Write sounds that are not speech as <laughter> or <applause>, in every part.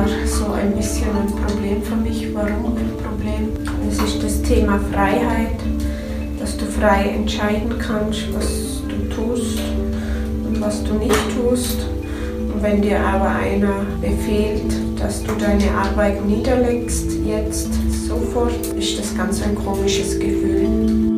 war so ein bisschen ein Problem für mich. Warum ein Problem? Es ist das Thema Freiheit, dass du frei entscheiden kannst, was du tust und was du nicht tust. Und wenn dir aber einer befehlt, dass du deine Arbeit niederlegst, jetzt sofort, ist das ganz ein komisches Gefühl.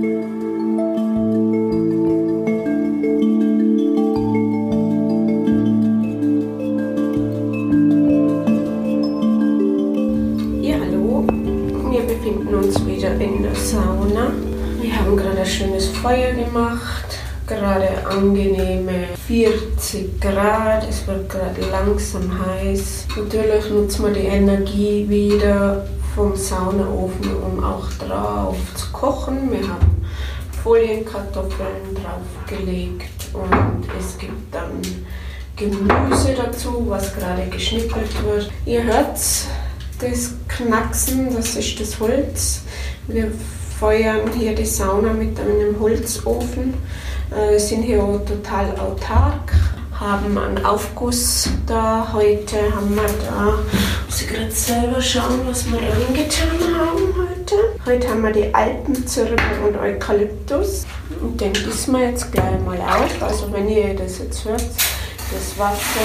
40 Grad, es wird gerade langsam heiß. Natürlich nutzt man die Energie wieder vom Saunaofen, um auch drauf zu kochen. Wir haben Folienkartoffeln draufgelegt und es gibt dann Gemüse dazu, was gerade geschnippelt wird. Ihr hört das Knacksen, das ist das Holz. Wir feuern hier die Sauna mit einem Holzofen äh, sind hier total autark, haben einen Aufguss da. Heute haben wir da, muss ich gerade selber schauen, was wir reingetan haben heute. Heute haben wir die Alpenzirbe und Eukalyptus. Und den gießen wir jetzt gleich mal auf. Also wenn ihr das jetzt hört, das Wasser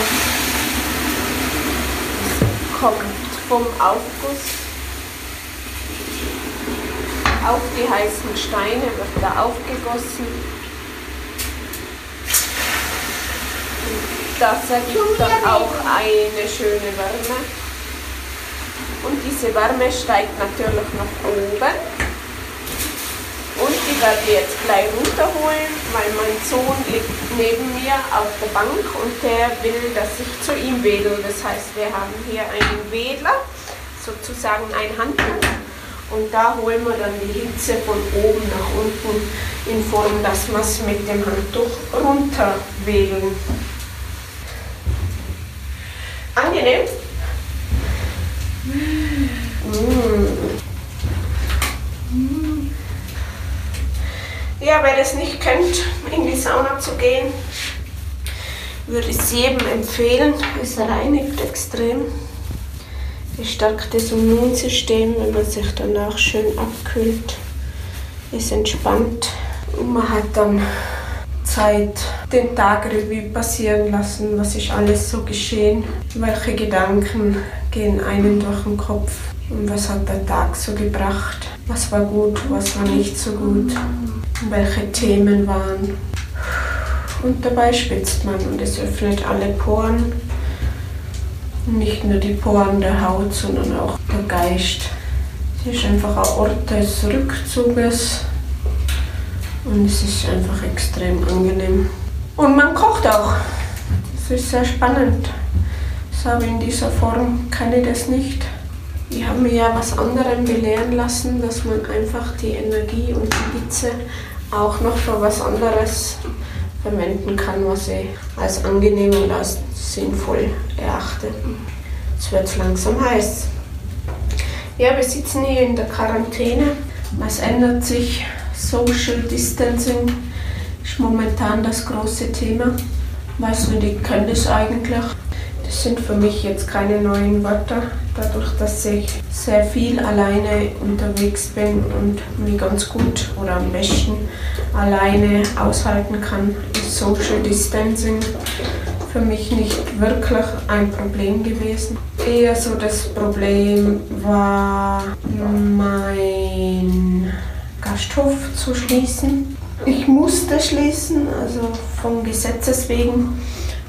das kommt vom Aufguss auf die heißen Steine, wird da aufgegossen Das ergibt dann auch eine schöne Wärme. Und diese Wärme steigt natürlich nach oben. Und die werde ich jetzt gleich runterholen, weil mein Sohn liegt neben mir auf der Bank und der will, dass ich zu ihm wedel. Das heißt, wir haben hier einen Wedler, sozusagen ein Handtuch. Und da holen wir dann die Hitze von oben nach unten in Form, dass wir es mit dem Handtuch runterwedeln. Angenehm. Ja, wer das nicht kennt, in die Sauna zu gehen, würde ich es jedem empfehlen. Es reinigt extrem. Es stärkt das Immunsystem, wenn man sich danach schön abkühlt. Es entspannt und man hat dann Zeit den Tag Revue passieren lassen, was ist alles so geschehen, welche Gedanken gehen einem durch den Kopf und was hat der Tag so gebracht, was war gut, was war nicht so gut, welche Themen waren. Und dabei spitzt man und es öffnet alle Poren, nicht nur die Poren der Haut, sondern auch der Geist. Es ist einfach ein Ort des Rückzuges und es ist einfach extrem angenehm. Und man kocht auch. Das ist sehr spannend. Das habe in dieser Form kann ich das nicht. Ich habe mir ja was anderem belehren lassen, dass man einfach die Energie und die Hitze auch noch für was anderes verwenden kann, was ich als angenehm und als sinnvoll erachte. Es wird langsam heiß. Ja, wir sitzen hier in der Quarantäne. Was ändert sich Social Distancing ist momentan das große Thema. Weiß nicht, ich kenne das eigentlich. Das sind für mich jetzt keine neuen Wörter. Dadurch, dass ich sehr viel alleine unterwegs bin und mich ganz gut oder am besten alleine aushalten kann, ist Social Distancing für mich nicht wirklich ein Problem gewesen. Eher so das Problem war mein Gasthof zu schließen. Ich musste schließen, also vom Gesetzes wegen.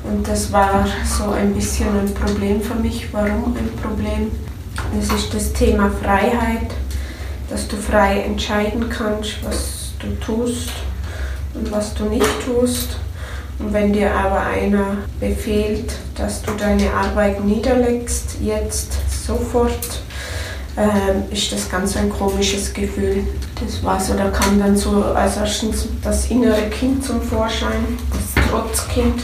Und das war so ein bisschen ein Problem für mich. Warum ein Problem? Es ist das Thema Freiheit, dass du frei entscheiden kannst, was du tust und was du nicht tust. Und wenn dir aber einer befehlt, dass du deine Arbeit niederlegst, jetzt sofort, äh, ist das ganz ein komisches Gefühl. Das war so, da kam dann so als erstens das innere Kind zum Vorschein, das Trotzkind.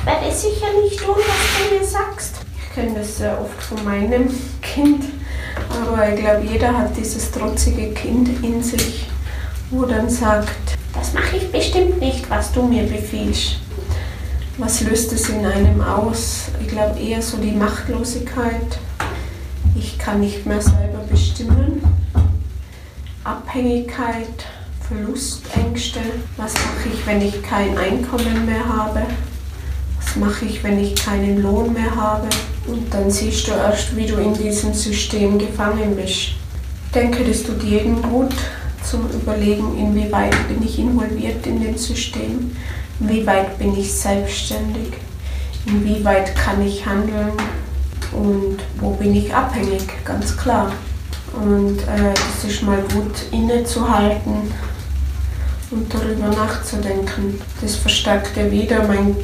Ich werde sicher nicht tun, was du mir sagst. Ich kenne das sehr oft von meinem Kind, aber ich glaube, jeder hat dieses trotzige Kind in sich, wo dann sagt, das mache ich bestimmt nicht, was du mir befiehlst. Was löst es in einem aus? Ich glaube eher so die Machtlosigkeit Ich kann nicht mehr selber bestimmen. Abhängigkeit, Verlustängste. Was mache ich, wenn ich kein Einkommen mehr habe? Was mache ich, wenn ich keinen Lohn mehr habe? Und dann siehst du erst, wie du in diesem System gefangen bist. Ich denke, das tut jedem gut zum Überlegen, inwieweit bin ich involviert in dem System, inwieweit bin ich selbstständig, inwieweit kann ich handeln und wo bin ich abhängig, ganz klar. Und äh, es ist mal gut innezuhalten und darüber nachzudenken. Das verstärkt ja wieder meinen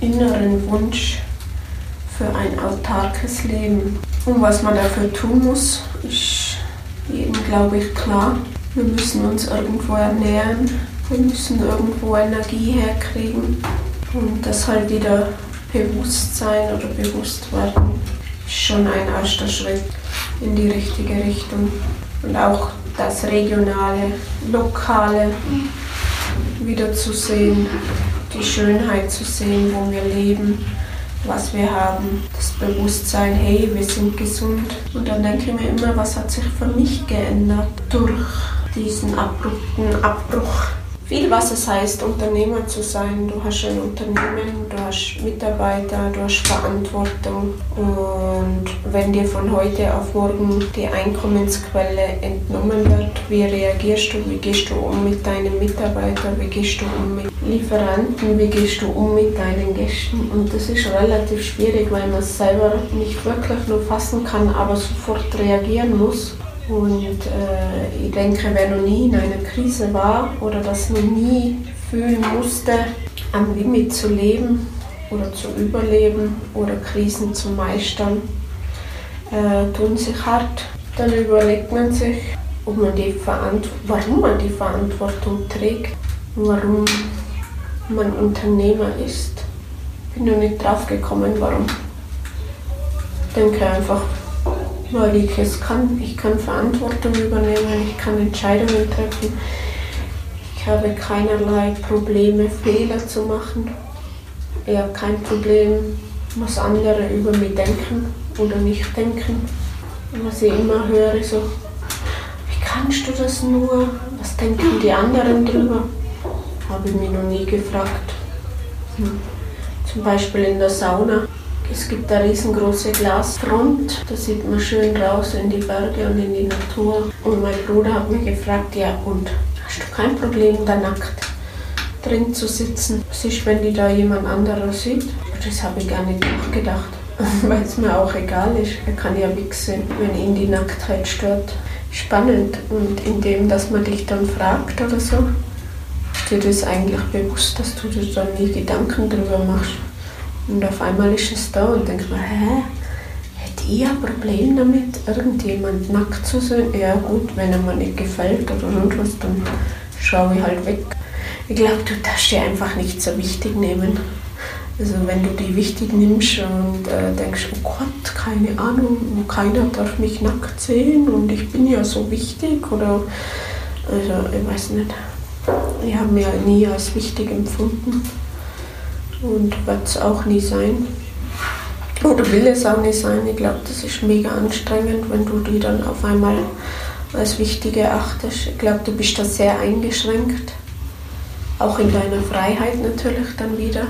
inneren Wunsch für ein autarkes Leben. Und was man dafür tun muss, ist jedem, glaube ich, klar. Wir müssen uns irgendwo ernähren, wir müssen irgendwo Energie herkriegen und das halt wieder Bewusstsein oder bewusst werden, schon ein erster Schritt in die richtige Richtung. Und auch das Regionale, Lokale wieder zu sehen, die Schönheit zu sehen, wo wir leben, was wir haben, das Bewusstsein, hey, wir sind gesund. Und dann denke ich mir immer, was hat sich für mich geändert durch diesen abrupten Abbruch viel, was es heißt, Unternehmer zu sein. Du hast ein Unternehmen, du hast Mitarbeiter, du hast Verantwortung. Und wenn dir von heute auf morgen die Einkommensquelle entnommen wird, wie reagierst du? Wie gehst du um mit deinen Mitarbeitern? Wie gehst du um mit Lieferanten? Wie gehst du um mit deinen Gästen? Und das ist relativ schwierig, weil man es selber nicht wirklich nur fassen kann, aber sofort reagieren muss. Und äh, ich denke, wer noch nie in einer Krise war oder das noch nie fühlen musste, am Limit zu leben oder zu überleben oder Krisen zu meistern, äh, tun sich hart. Dann überlegt man sich, ob man die warum man die Verantwortung trägt und warum man Unternehmer ist. Bin noch nicht drauf gekommen, warum. Ich denke einfach, weil ich es kann. Ich kann Verantwortung übernehmen, ich kann Entscheidungen treffen. Ich habe keinerlei Probleme, Fehler zu machen. Ich habe kein Problem, was andere über mich denken oder nicht denken. Was ich immer höre, so, wie kannst du das nur? Was denken die anderen drüber? Habe ich mich noch nie gefragt. Hm. Zum Beispiel in der Sauna es gibt eine riesengroße Glasfront, da sieht man schön raus in die Berge und in die Natur. Und mein Bruder hat mich gefragt, ja und, hast du kein Problem, da nackt drin zu sitzen? Ist, wenn die da jemand anderes sieht? Das habe ich gar nicht nachgedacht, <laughs> weil es mir auch egal ist. Er kann ja wichsen, wenn ihn die Nacktheit stört. Spannend und indem, dass man dich dann fragt oder so, ist dir das eigentlich bewusst, dass du dir da nie Gedanken drüber machst. Und auf einmal ist es da und denkt man, hä? Hätte ich ein Problem damit, irgendjemand nackt zu sehen? Ja gut, wenn er mir nicht gefällt oder sonst was, dann schaue ich halt weg. Ich glaube, du darfst dir einfach nicht so wichtig nehmen. Also wenn du die wichtig nimmst und äh, denkst, oh Gott, keine Ahnung, keiner darf mich nackt sehen und ich bin ja so wichtig oder also ich weiß nicht. Ich habe mir nie als wichtig empfunden und wird es auch nie sein. Oder will es auch nicht sein. Ich glaube, das ist mega anstrengend, wenn du die dann auf einmal als wichtig erachtest. Ich glaube, du bist da sehr eingeschränkt. Auch in deiner Freiheit natürlich dann wieder,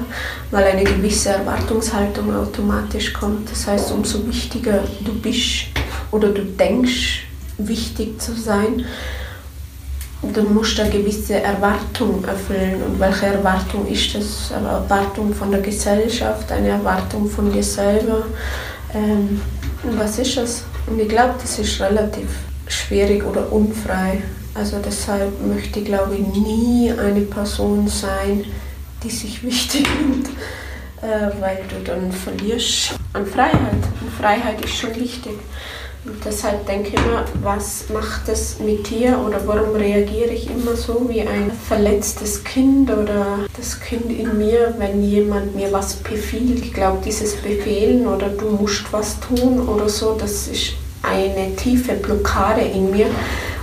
weil eine gewisse Erwartungshaltung automatisch kommt. Das heißt, umso wichtiger du bist oder du denkst, wichtig zu sein, du musst eine gewisse Erwartung erfüllen. Und welche Erwartung ist das? Eine Erwartung von der Gesellschaft, eine Erwartung von dir selber. Ähm, was ist das? Und ich glaube, das ist relativ schwierig oder unfrei. Also deshalb möchte ich, glaube ich, nie eine Person sein, die sich <laughs> wichtig nimmt, äh, weil du dann verlierst an Freiheit. Und Freiheit ist schon wichtig. Deshalb denke ich immer, was macht es mit dir oder warum reagiere ich immer so wie ein verletztes Kind oder das Kind in mir, wenn jemand mir was befiehlt. Ich glaube, dieses Befehlen oder du musst was tun oder so, das ist eine tiefe Blockade in mir.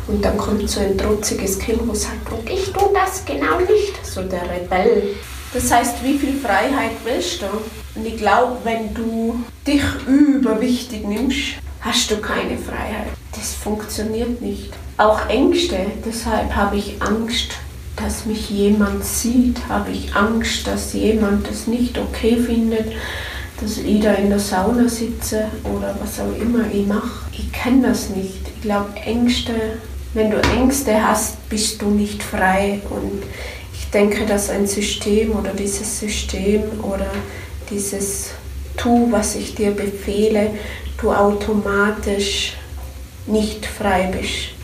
Und dann kommt so ein trotziges Kind, wo sagt, und ich tue das genau nicht. So der Rebell. Das heißt, wie viel Freiheit willst du? Und ich glaube, wenn du dich überwichtig nimmst, hast du keine Freiheit. Das funktioniert nicht. Auch Ängste, deshalb habe ich Angst, dass mich jemand sieht, habe ich Angst, dass jemand das nicht okay findet, dass ich da in der Sauna sitze oder was auch immer ich mache. Ich kenne das nicht. Ich glaube, Ängste, wenn du Ängste hast, bist du nicht frei. Und ich denke, dass ein System oder dieses System oder dieses Tu, was ich dir befehle, du automatisch nicht frei bist.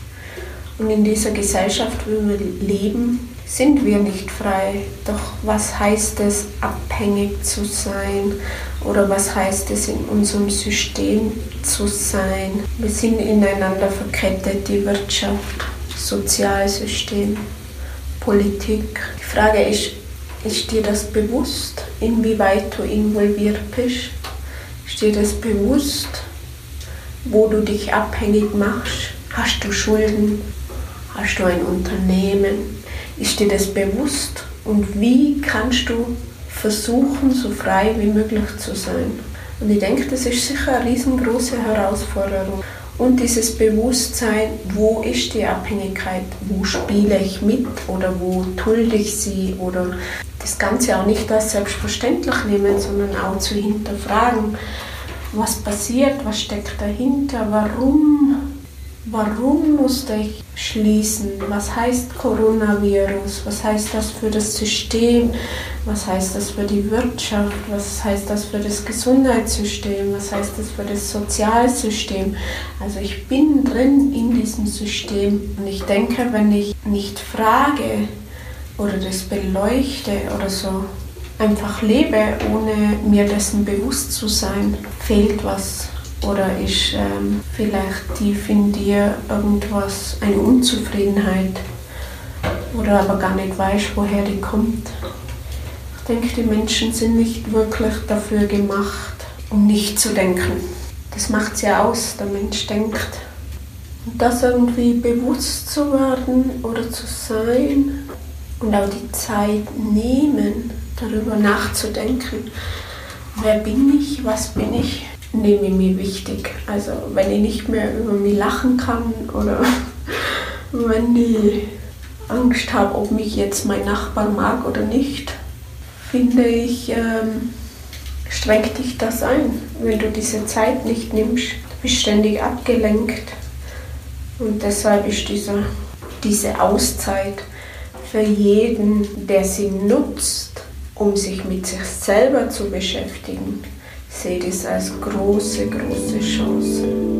Und in dieser Gesellschaft, wo wir leben, sind wir nicht frei. Doch was heißt es, abhängig zu sein? Oder was heißt es, in unserem System zu sein? Wir sind ineinander verkettet, die Wirtschaft, Sozialsystem, Politik. Die Frage ist, ist dir das bewusst, inwieweit du involviert bist? Ist dir das bewusst, wo du dich abhängig machst? Hast du Schulden? Hast du ein Unternehmen? Ist dir das bewusst? Und wie kannst du versuchen, so frei wie möglich zu sein? Und ich denke, das ist sicher eine riesengroße Herausforderung. Und dieses Bewusstsein, wo ist die Abhängigkeit, wo spiele ich mit oder wo tulde ich sie? Oder das Ganze auch nicht als selbstverständlich nehmen, sondern auch zu hinterfragen, was passiert, was steckt dahinter, warum, warum musste ich schließen, was heißt Coronavirus, was heißt das für das System, was heißt das für die Wirtschaft, was heißt das für das Gesundheitssystem, was heißt das für das Sozialsystem. Also ich bin drin in diesem System und ich denke, wenn ich nicht frage, oder das beleuchte oder so einfach lebe, ohne mir dessen bewusst zu sein, fehlt was. Oder ist ähm, vielleicht tief in dir irgendwas, eine Unzufriedenheit oder aber gar nicht weißt, woher die kommt. Ich denke, die Menschen sind nicht wirklich dafür gemacht, um nicht zu denken. Das macht es ja aus, der Mensch denkt. Und das irgendwie bewusst zu werden oder zu sein, und auch die Zeit nehmen, darüber nachzudenken, wer bin ich, was bin ich, nehme ich mir wichtig. Also wenn ich nicht mehr über mich lachen kann oder <laughs> wenn ich Angst habe, ob mich jetzt mein Nachbar mag oder nicht, finde ich, ähm, strengt dich das ein, wenn du diese Zeit nicht nimmst. Du bist ständig abgelenkt. Und deshalb ist dieser, diese Auszeit für jeden, der sie nutzt, um sich mit sich selber zu beschäftigen, sehe das als große, große Chance.